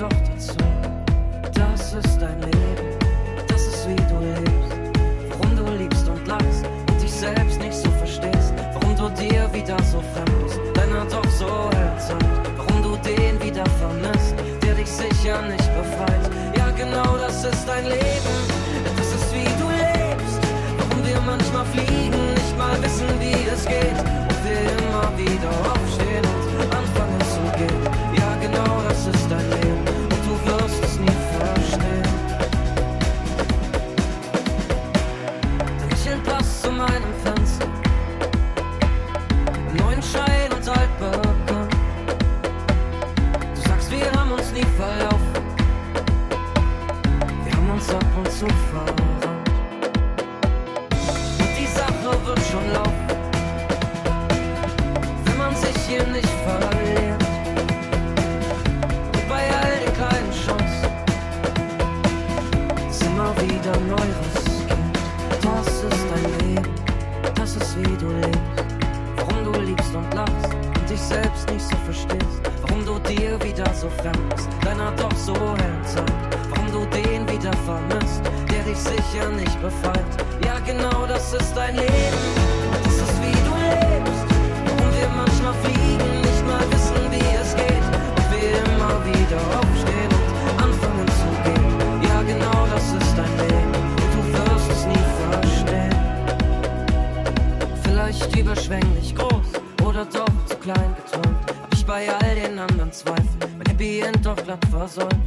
doch dazu. Das ist dein Leben, das ist wie du lebst. Warum du liebst und lachst und dich selbst nicht so verstehst. Warum du dir wieder so fremd bist, deiner doch so herzhaft. Warum du den wieder vermisst, der dich sicher nicht befreit. Ja, genau das ist dein Leben, das ist wie du lebst. Warum wir manchmal fliegen, nicht mal wissen, wie es geht. Und wir immer wieder hoffen. versäumt.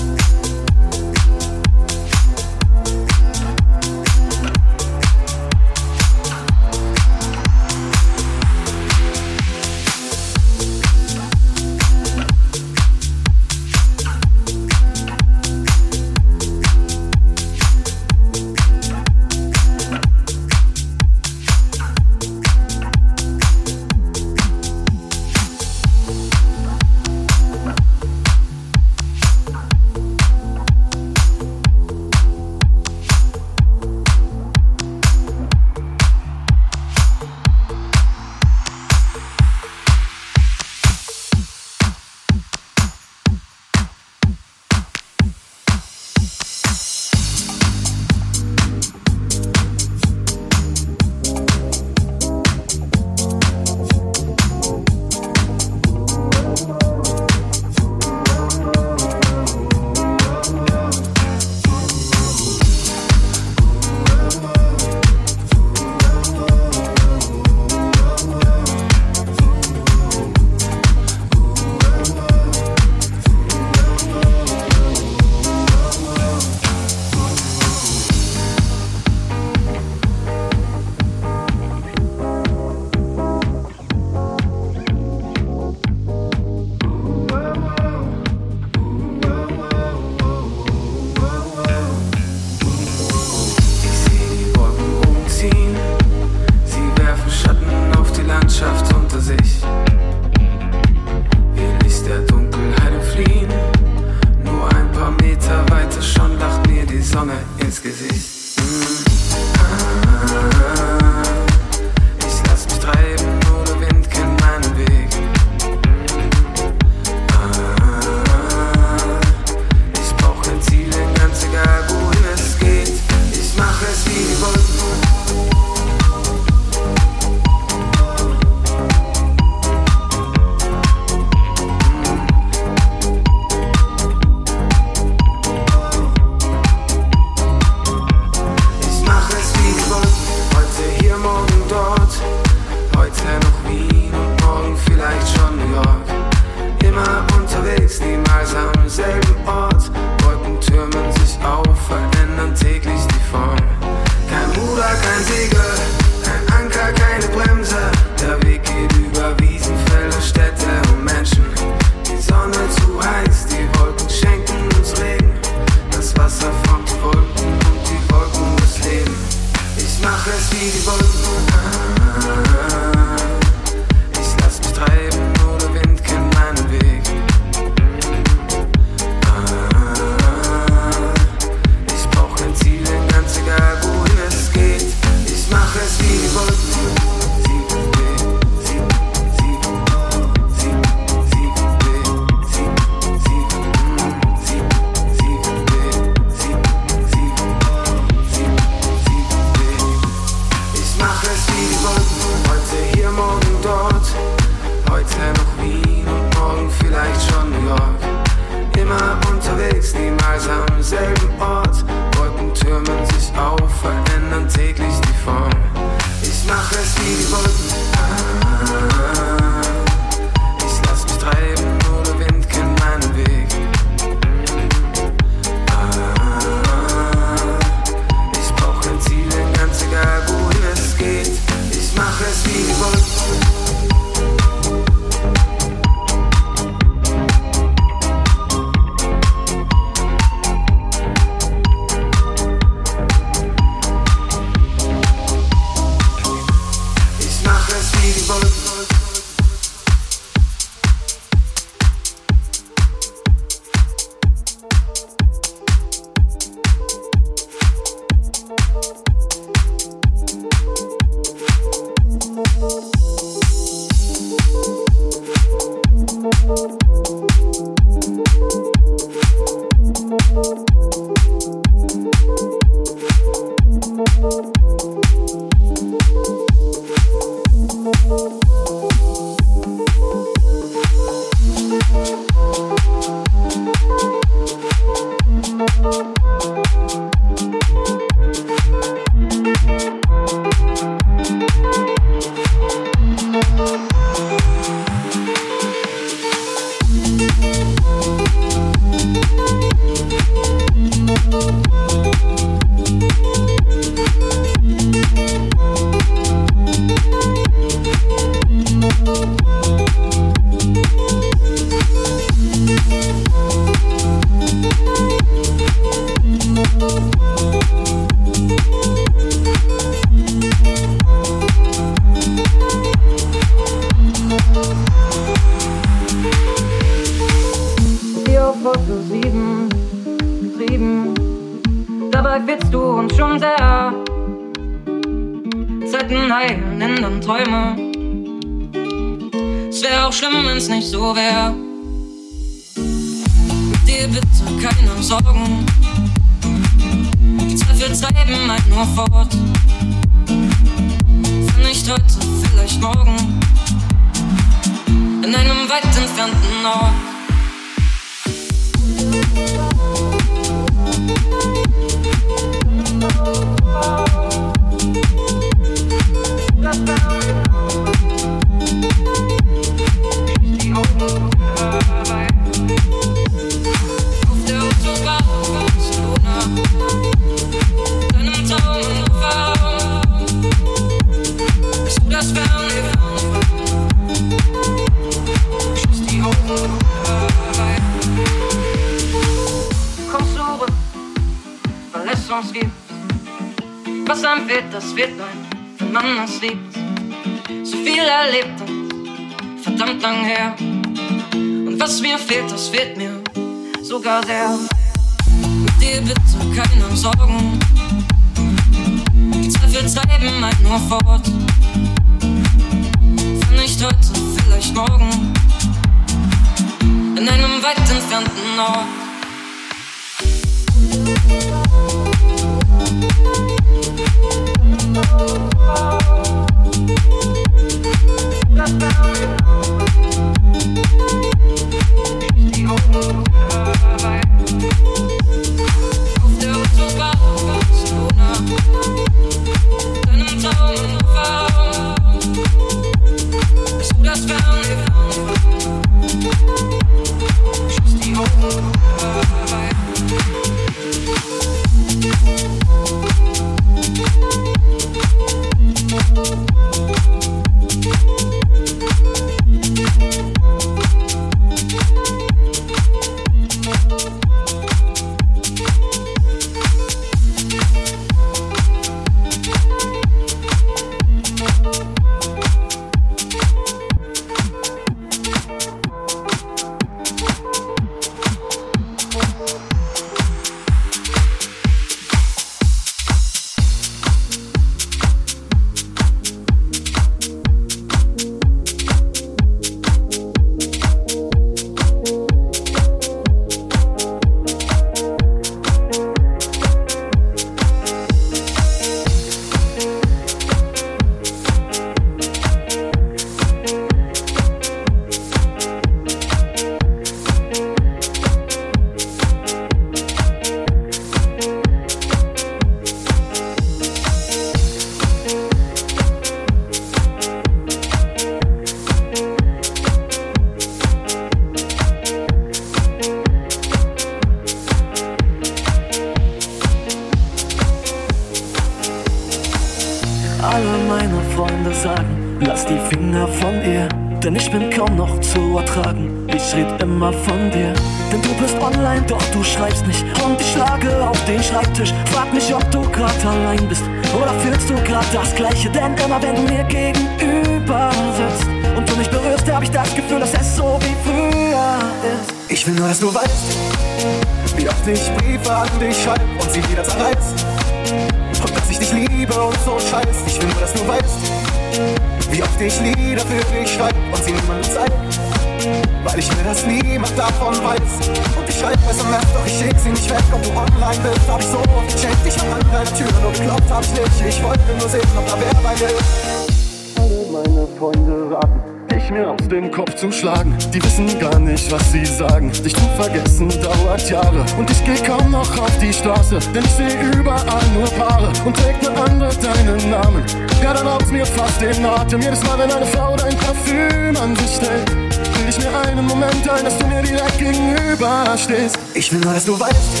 Ich will nur, dass du weißt,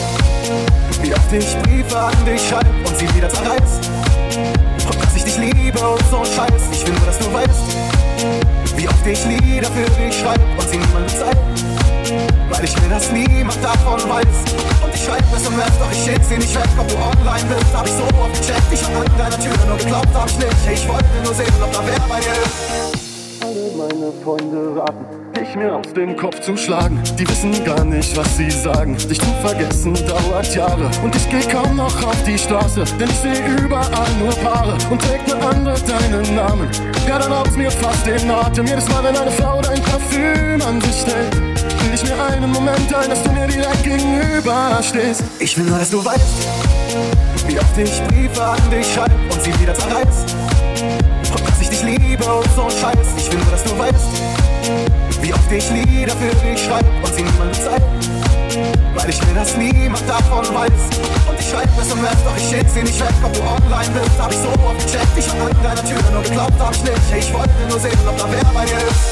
dem Kopf zu schlagen. Die wissen gar nicht, was sie sagen. Dich zu vergessen dauert Jahre. Und ich geh kaum noch auf die Straße, denn ich seh überall nur Paare. Und trägt eine andere deinen Namen. Ja, dann raubt mir fast den Atem. Jedes Mal, wenn eine Frau dein Parfüm an sich stellt will ich mir einen Moment ein, dass du mir direkt gegenüber stehst. Ich will nur, dass du weißt, wie oft ich Briefe an dich schreibe und sie wieder zerreiß. Und dass ich dich liebe und so Scheiß. Ich will nur, dass du weißt, wie oft ich Lieder für dich schreibe und sie niemandem zeig. Weil ich will, dass niemand davon weiß. Und ich schreibe SMS, doch ich schick sie nicht weg, ob du online bist. Hab ich so oft gecheckt, ich hab an deiner Tür nur geglaubt, hab ich nicht. Ich wollte nur sehen, ob da wer bei dir ist.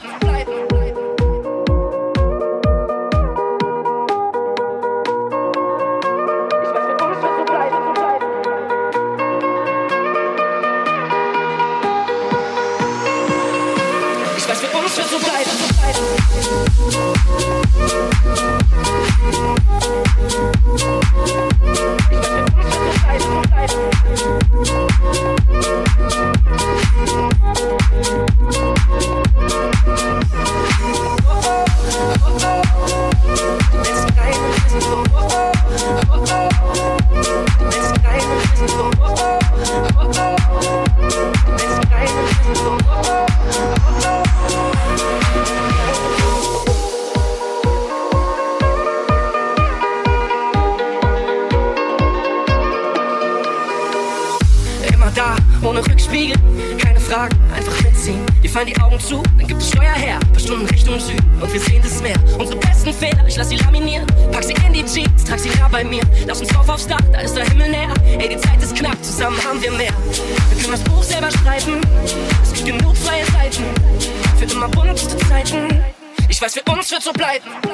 Ich weiß, wie komisch wir so bleiben. Ich weiß, wie komisch wir so bleiben. es wird so bleiben.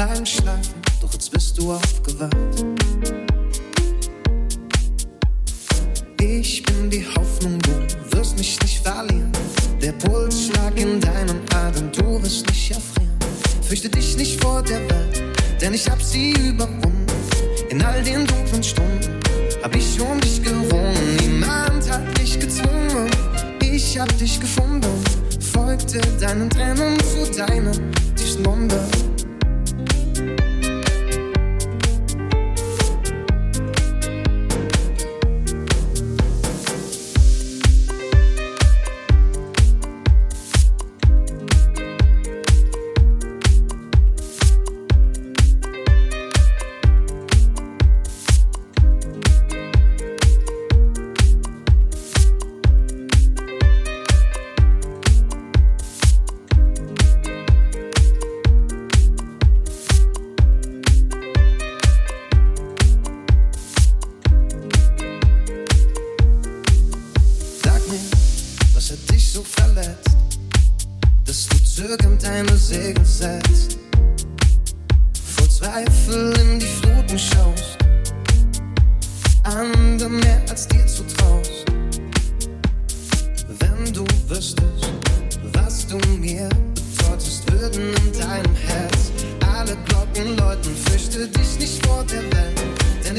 climb.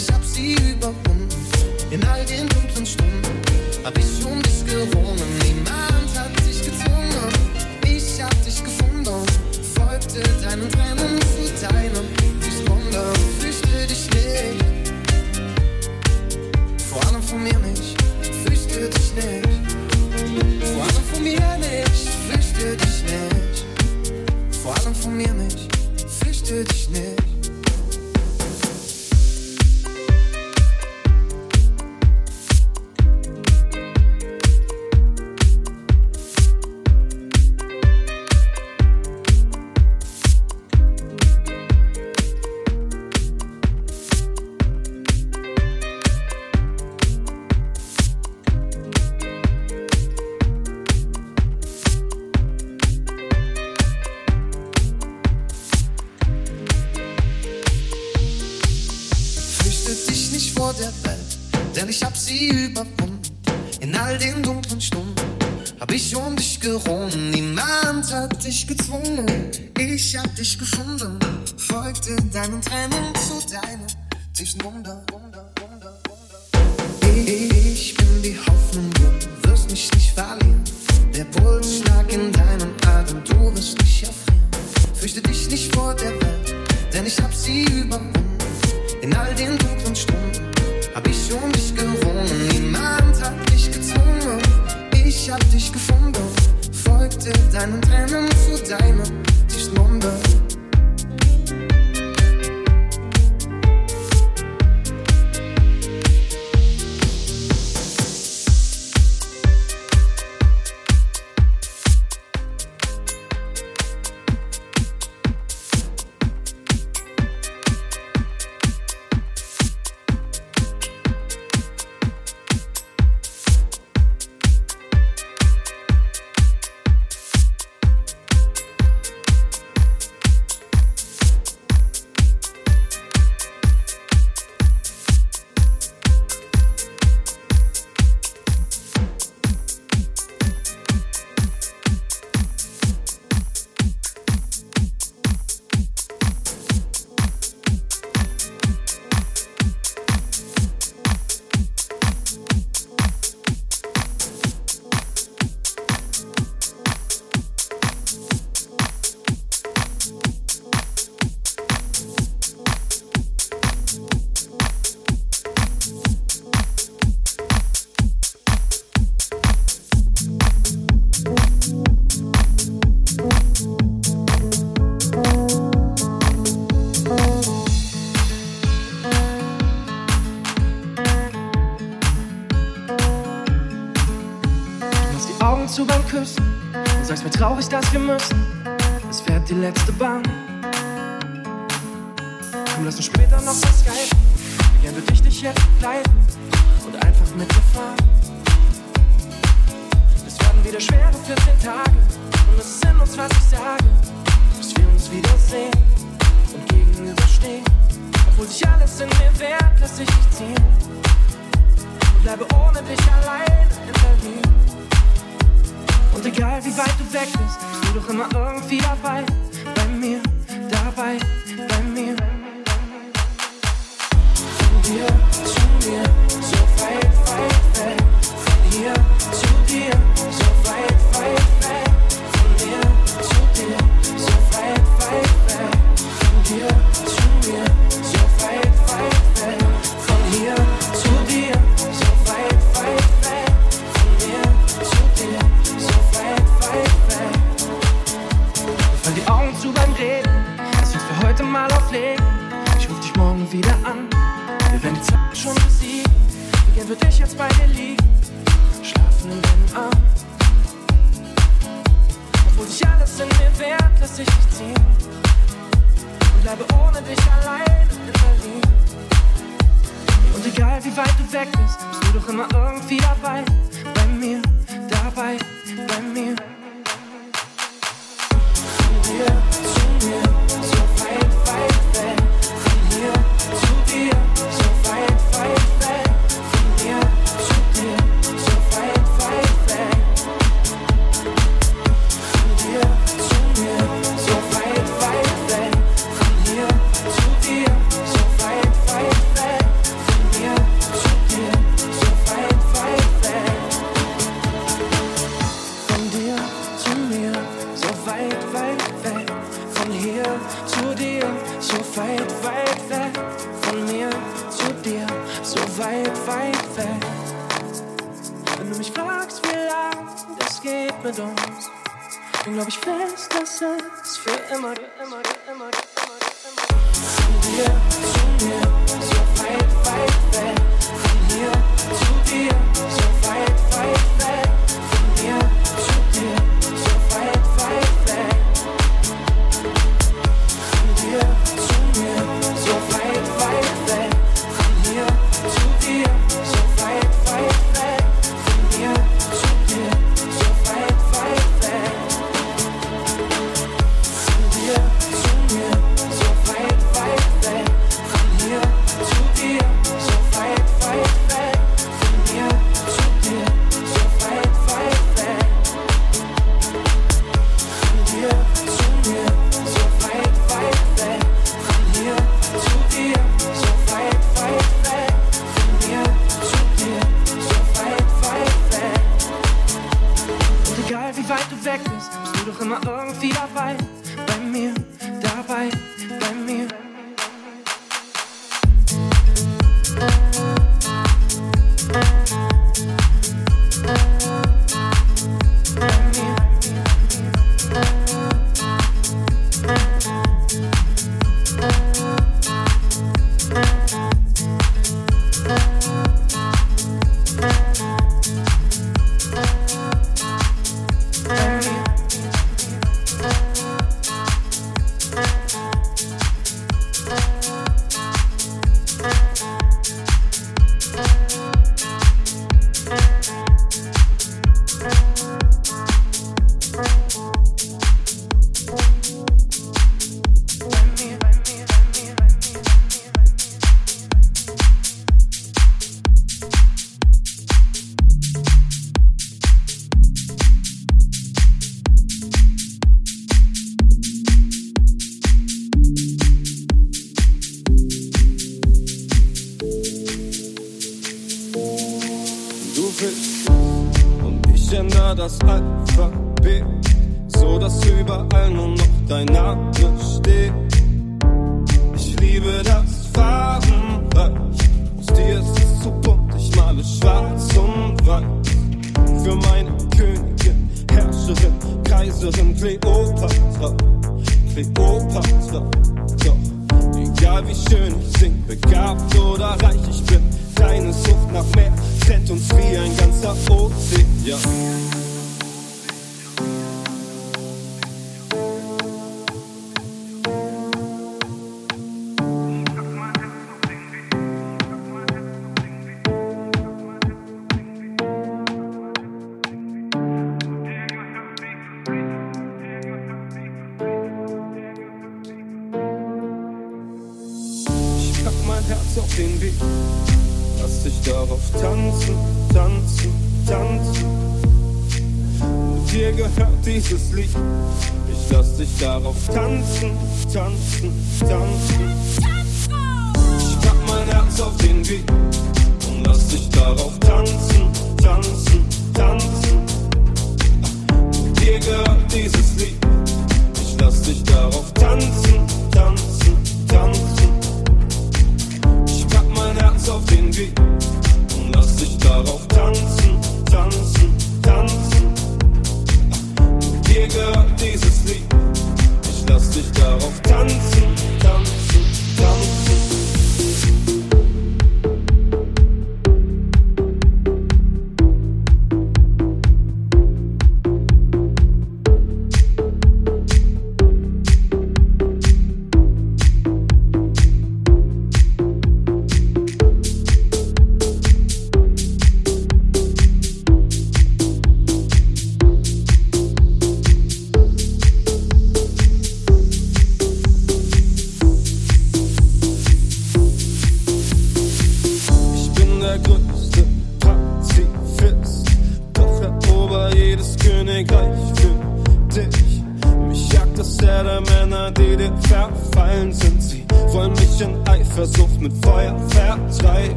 ich hab sie überwunden. In all den dunklen Stunden hab ich um dich gerungen. Niemand hat dich gezwungen, ich hab dich gefunden. Folgte deinen Tränen zu deinem durchs Wunder. Fürchte dich nicht, vor allem von mir nicht. Fürchte dich nicht, vor allem von mir nicht. Fürchte dich nicht, vor allem von mir nicht. Fürchte dich nicht.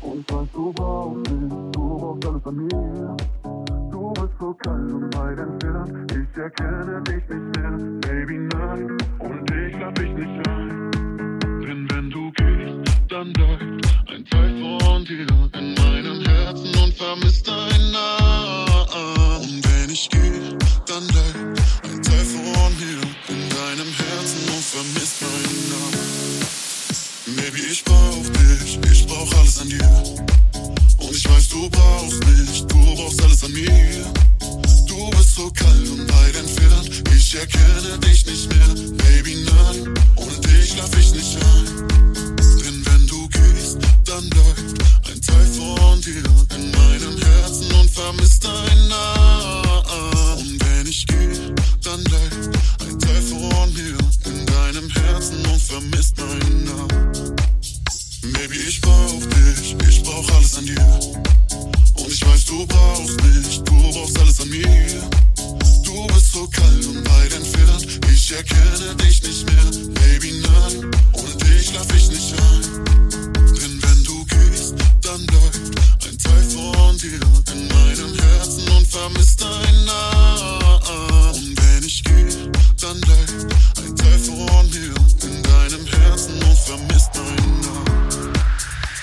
Und was du brauchst, du brauchst alles an mir. Du bist so kalt und weit entfernt, ich erkenne dich nicht mehr. Baby, nein, ohne dich schlaf ich nicht ein. Denn wenn du gehst, dann bleibt ein Teil von dir in meinem Herzen und vermisst deinen Namen. Und wenn ich gehe, dann bleibt ein Teil von mir in deinem Herzen und vermisst meinen Namen. Baby, ich brauch dich, ich brauch alles an dir. Und ich weiß, du brauchst mich, du brauchst alles an mir. Du bist so kalt und weit entfernt, ich erkenne dich nicht mehr. Baby, nein, ohne dich schlaf ich nicht ein. Denn wenn du gehst, dann bleibt ein Teil von dir in meinem Herzen und vermisst deinen Namen. Und wenn ich gehe, dann bleibt ein Teil von mir in deinem Herzen und vermisst meinen Namen. Baby, ich brauch dich, ich brauch alles an dir. Und ich weiß, du brauchst mich, du brauchst alles an mir. Du bist so kalt und weit entfernt, ich erkenne dich nicht mehr. Baby, nein, ohne dich schlaf ich nicht ein. Denn wenn du gehst, dann bleibt ein Teil von dir in meinem Herzen und vermisst deinen Namen. Wenn ich gehe, dann bleibt ein Teil von mir in deinem Herzen und vermisst meinen Namen.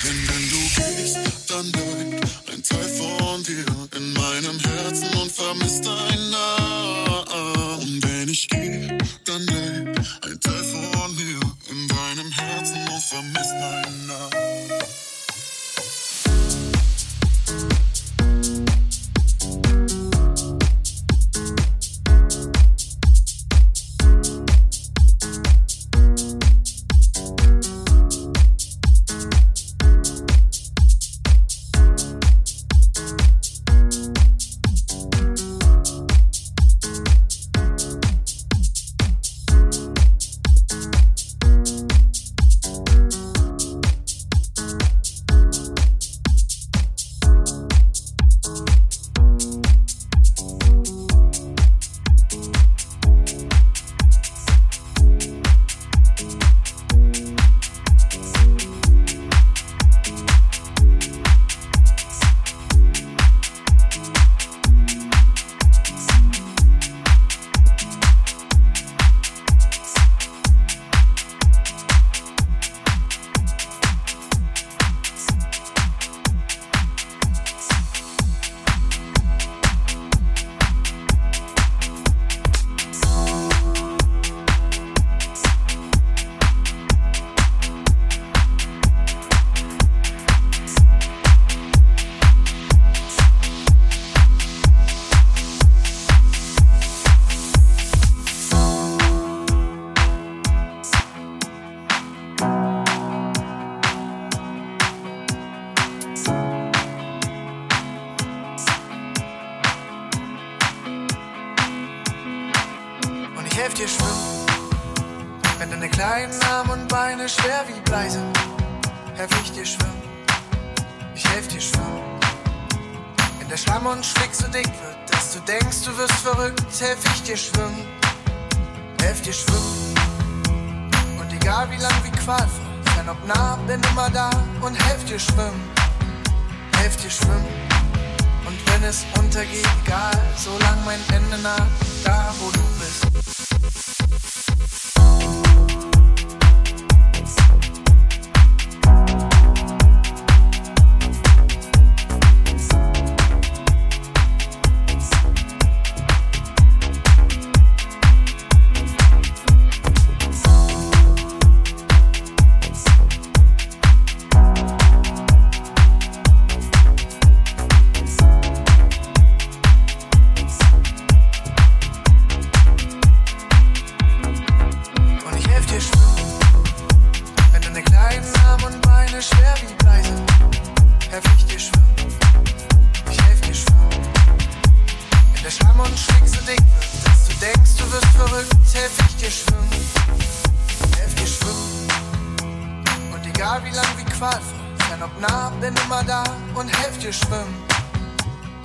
Denn wenn du gehst, dann bleibt ein Teil von dir in meinem Herzen und vermisst deinen Namen. Und wenn ich gehe, dann bleibt ein Teil von mir in deinem Herzen und vermisst meinen Namen.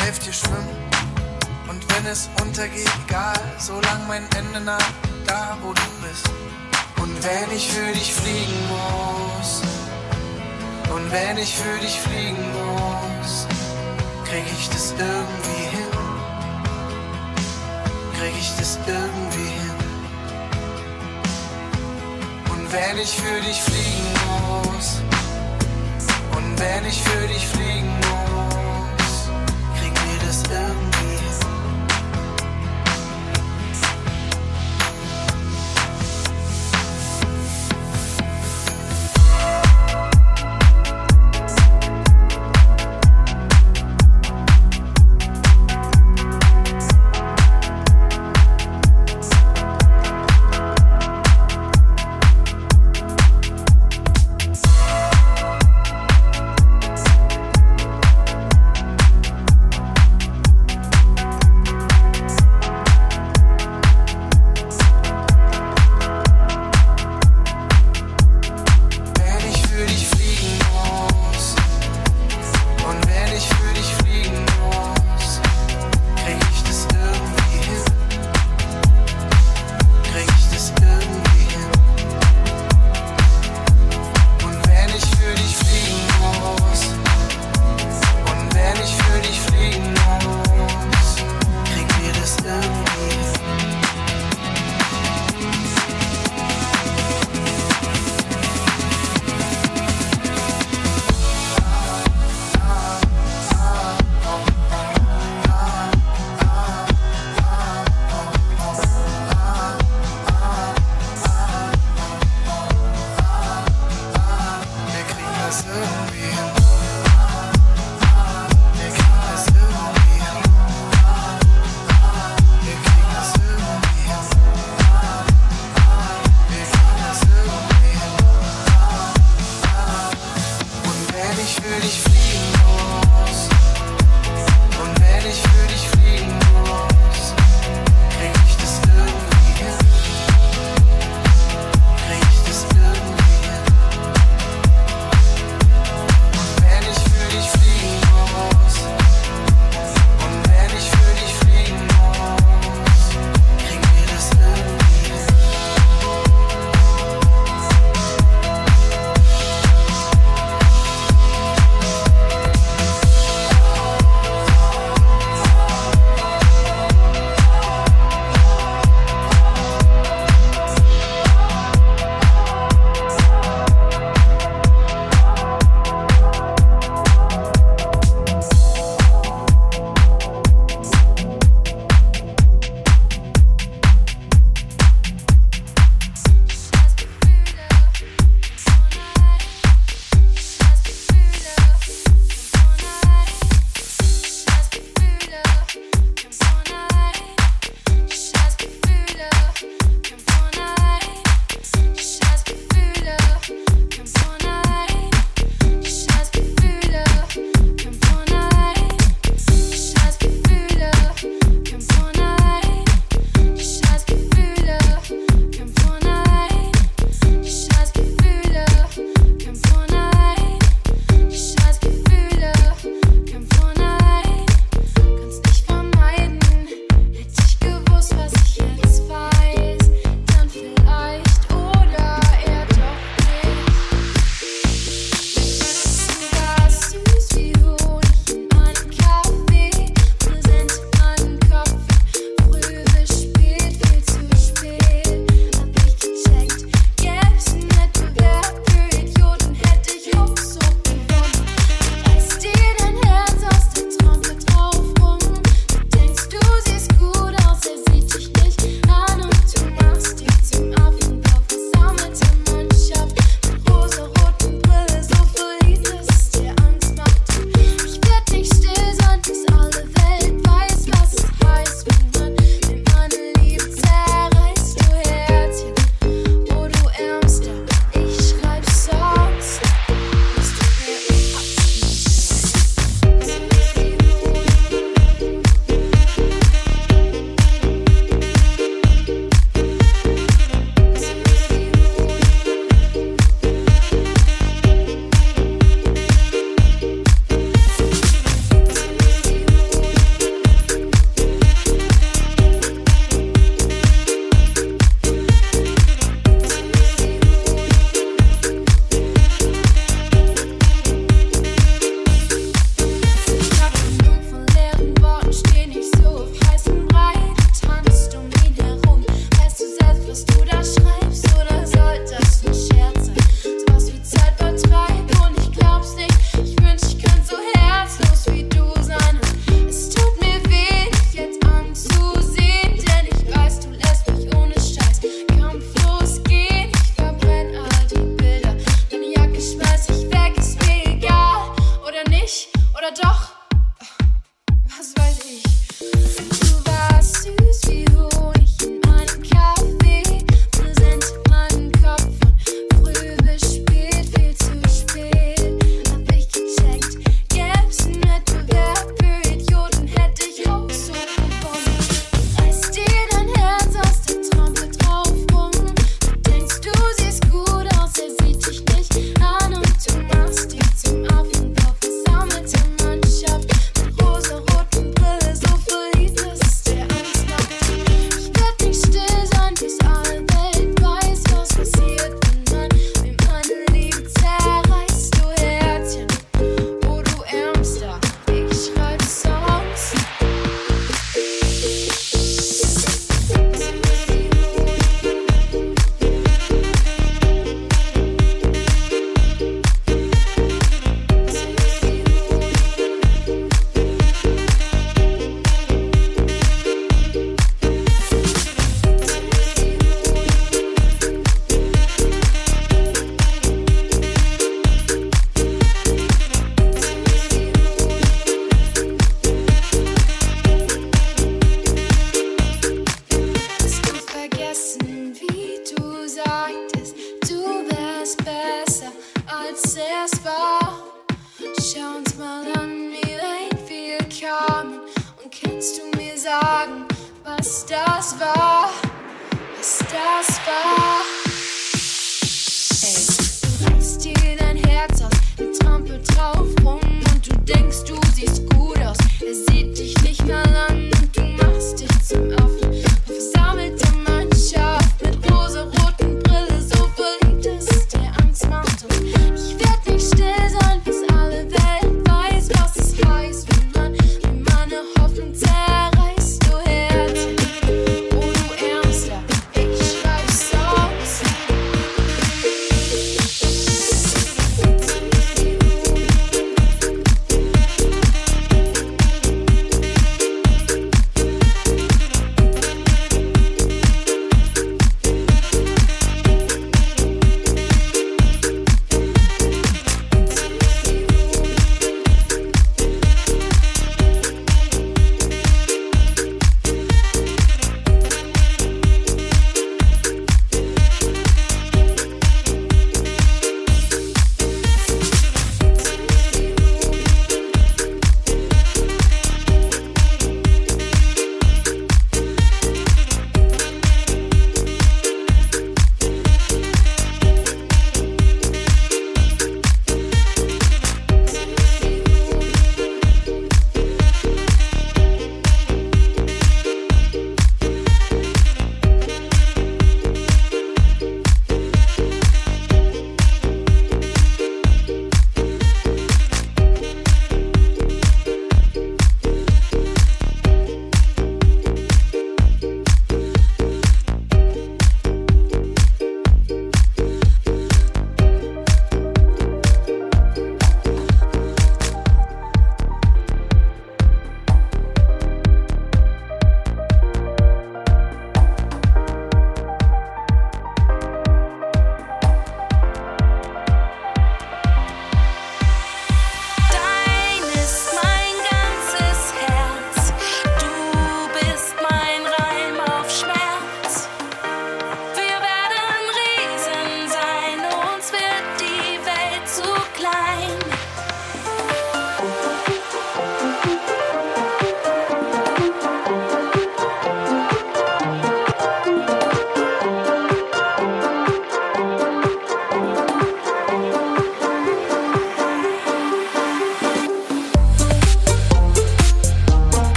helf dir schwimmen. Und wenn es untergeht, egal, solange mein Ende nah da wo du bist. Und wenn ich für dich fliegen muss, und wenn ich für dich fliegen muss, krieg ich das irgendwie hin. Krieg ich das irgendwie hin. Und wenn ich für dich fliegen muss, und wenn ich für dich fliegen muss,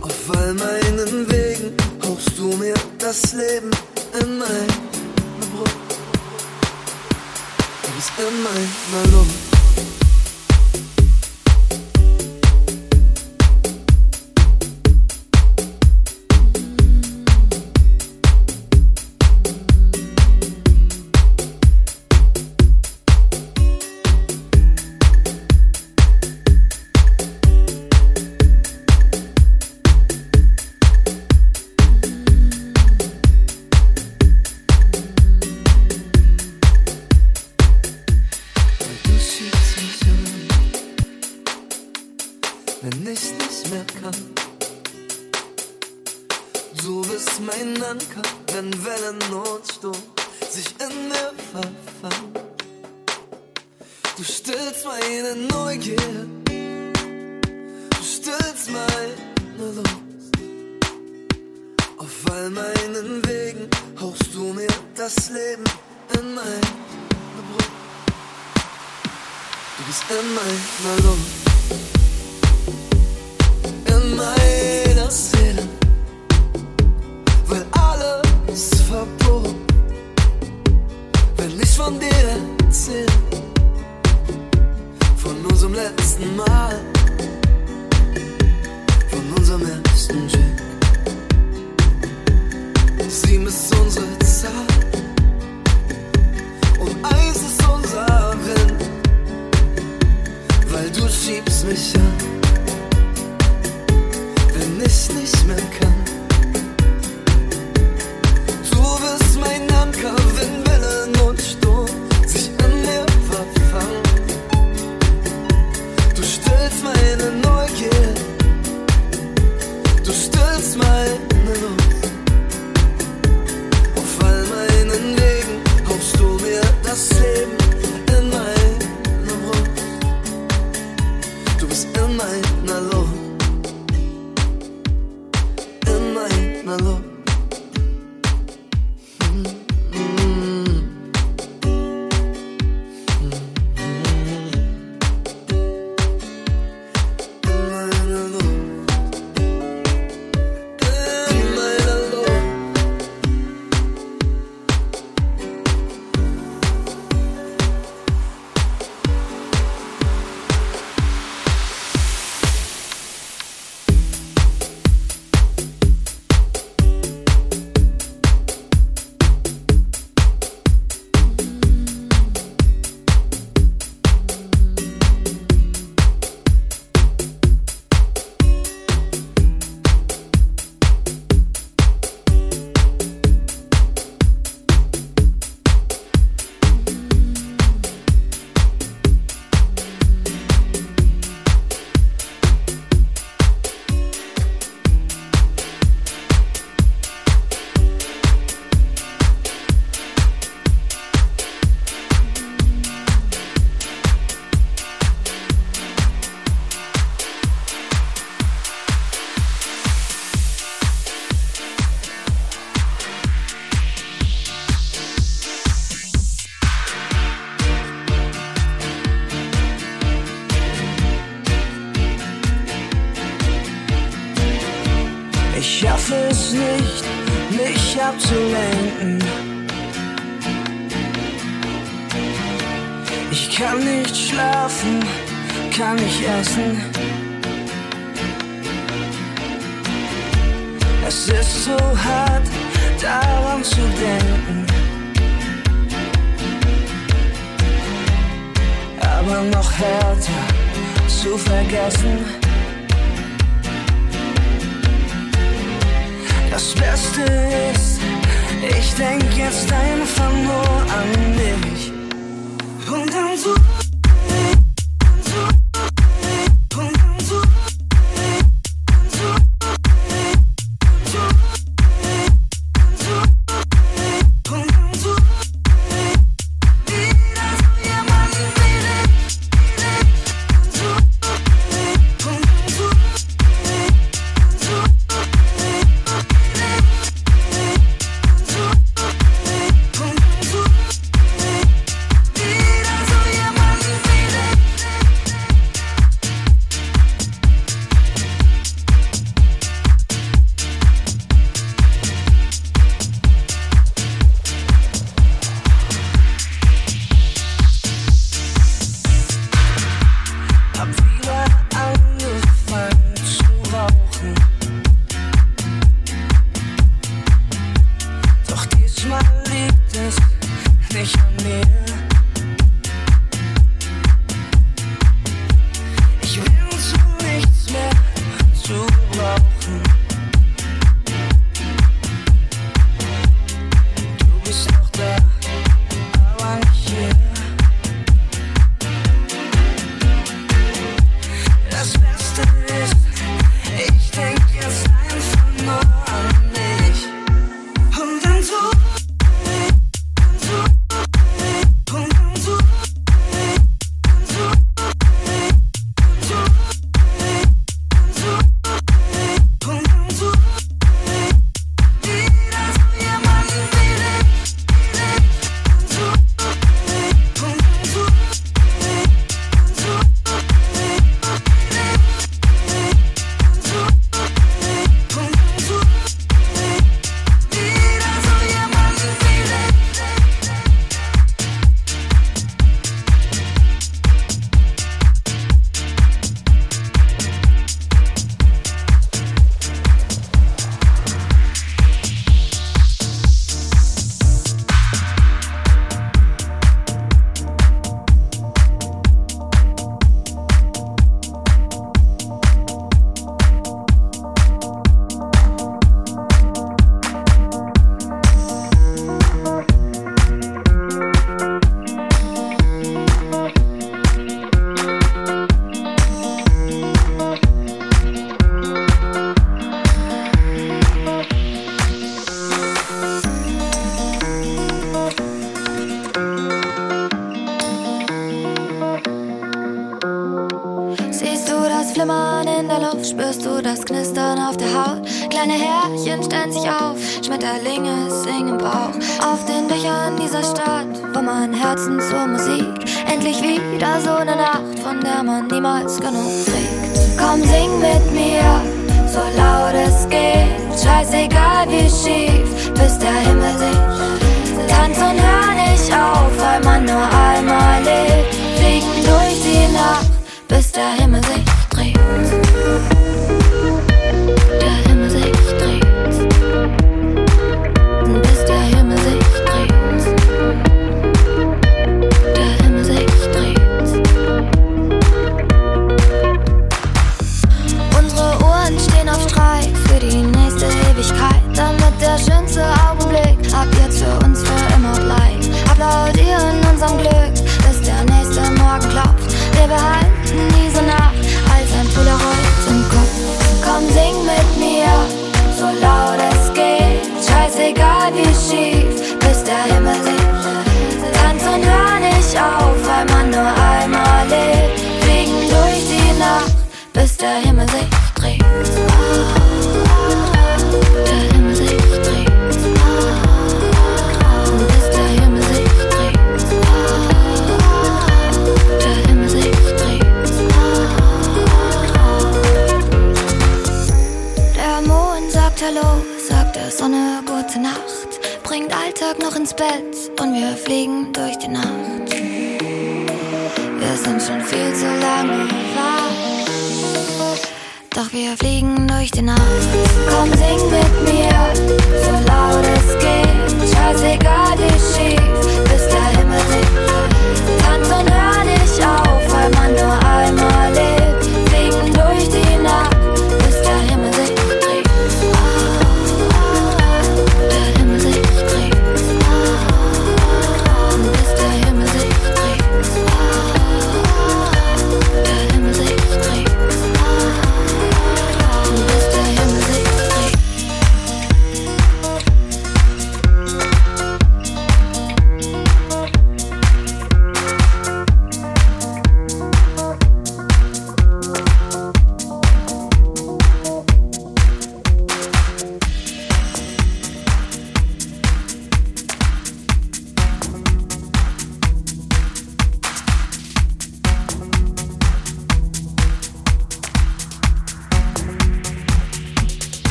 Auf all meinen Wegen hauchst du mir das Leben in meine Brust. Du bist in mein Ballon.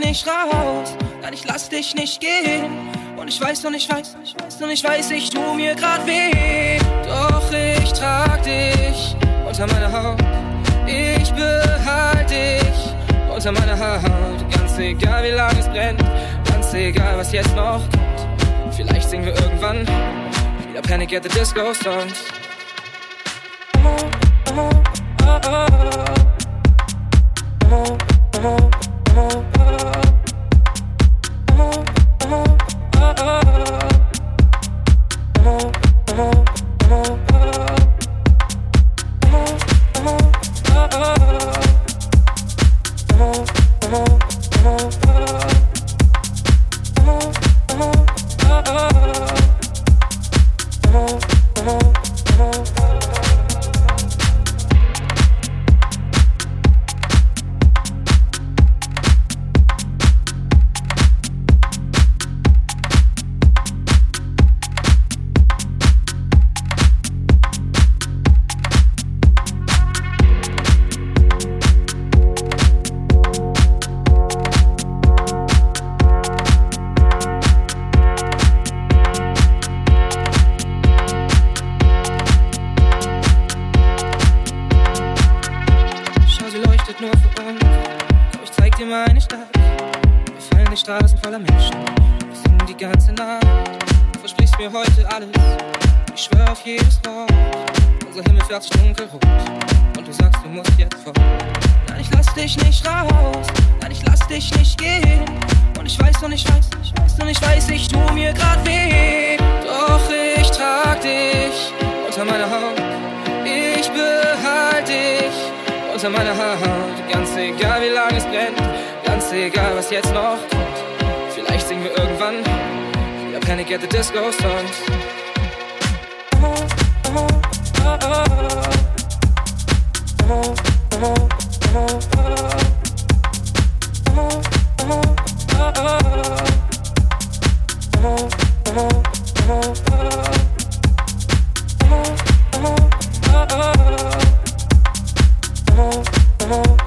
nicht raus, nein, ich lass dich nicht gehen. Und ich weiß und ich weiß, und ich weiß und ich weiß, ich tu mir grad weh. Doch ich trag dich unter meiner Haut, ich behalte dich unter meiner Haut. Ganz egal wie lange es brennt, ganz egal was jetzt noch kommt. Vielleicht singen wir irgendwann wieder Panic at the Disco Songs. Oh, Oh, oh, oh, oh, oh. Straßen voller Menschen. Wir singen die ganze Nacht. Du versprichst mir heute alles. Ich schwör auf jedes Wort. Unser Himmel fährt sich dunkelrot. Und du sagst, du musst jetzt fort. Nein, ich lass dich nicht raus. Nein, ich lass dich nicht gehen. Und ich weiß und ich weiß, ich weiß und ich weiß, ich tu mir grad weh. Doch ich trag dich unter meiner Haut. Ich behalte dich unter meiner Haut. Ganz egal, wie lange es brennt. Egal, was jetzt noch kommt. Vielleicht singen wir irgendwann wieder Panic at the Disco Songs. Oh, oh, oh, oh. Oh, oh, oh, oh. Wenn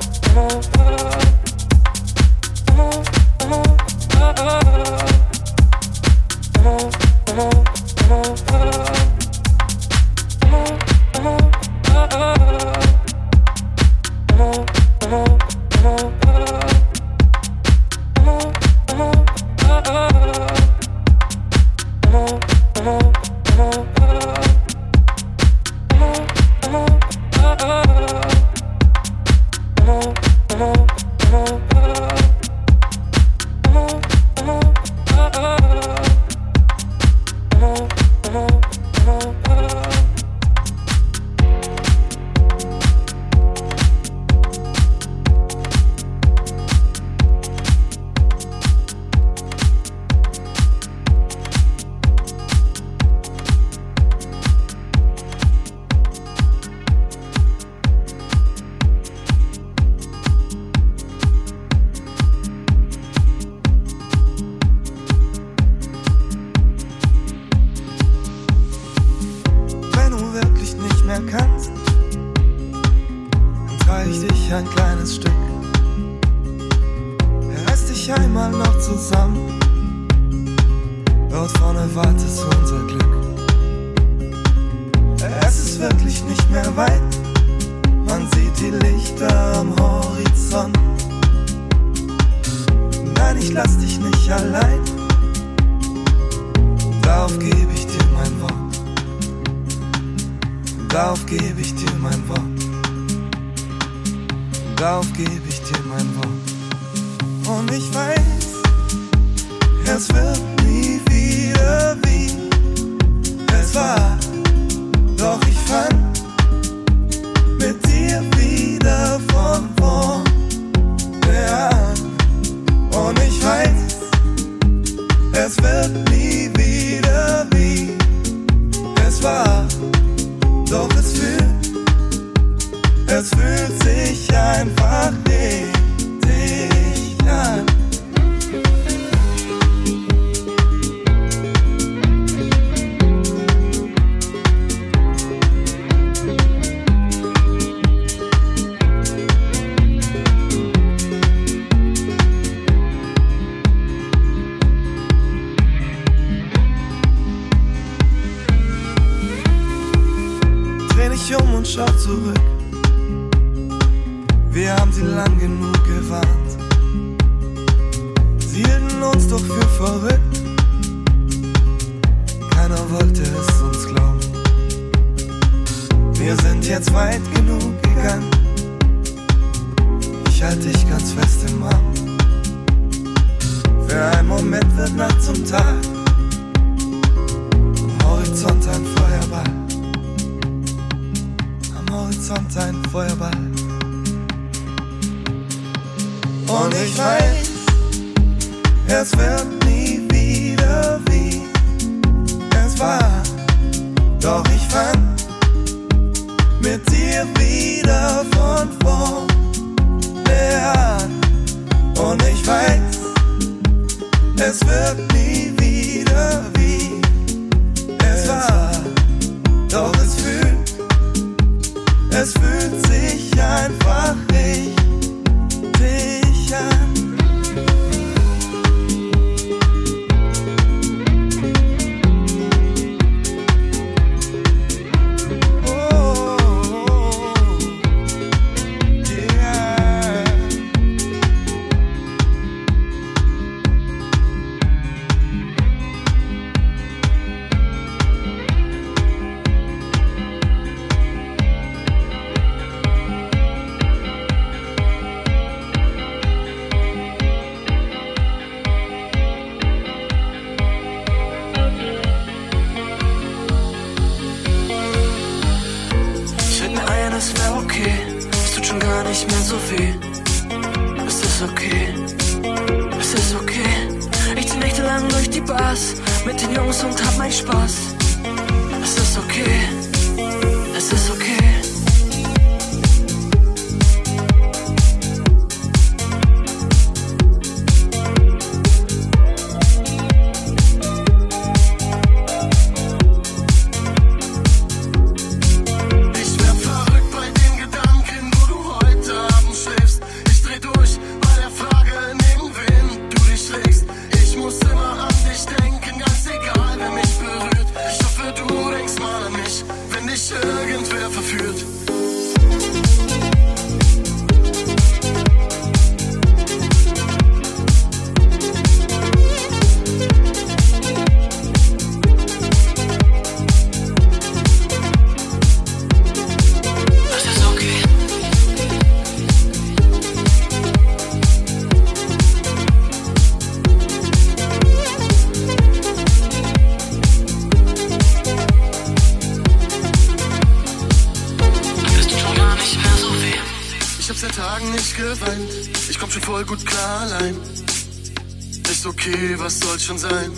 schon sein.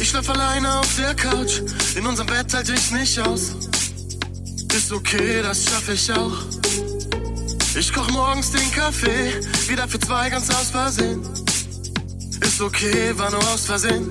Ich schlaf alleine auf der Couch, in unserem Bett halte ich nicht aus. Ist okay, das schaffe ich auch. Ich koch morgens den Kaffee, wieder für zwei ganz aus Versehen. Ist okay, war nur aus Versehen.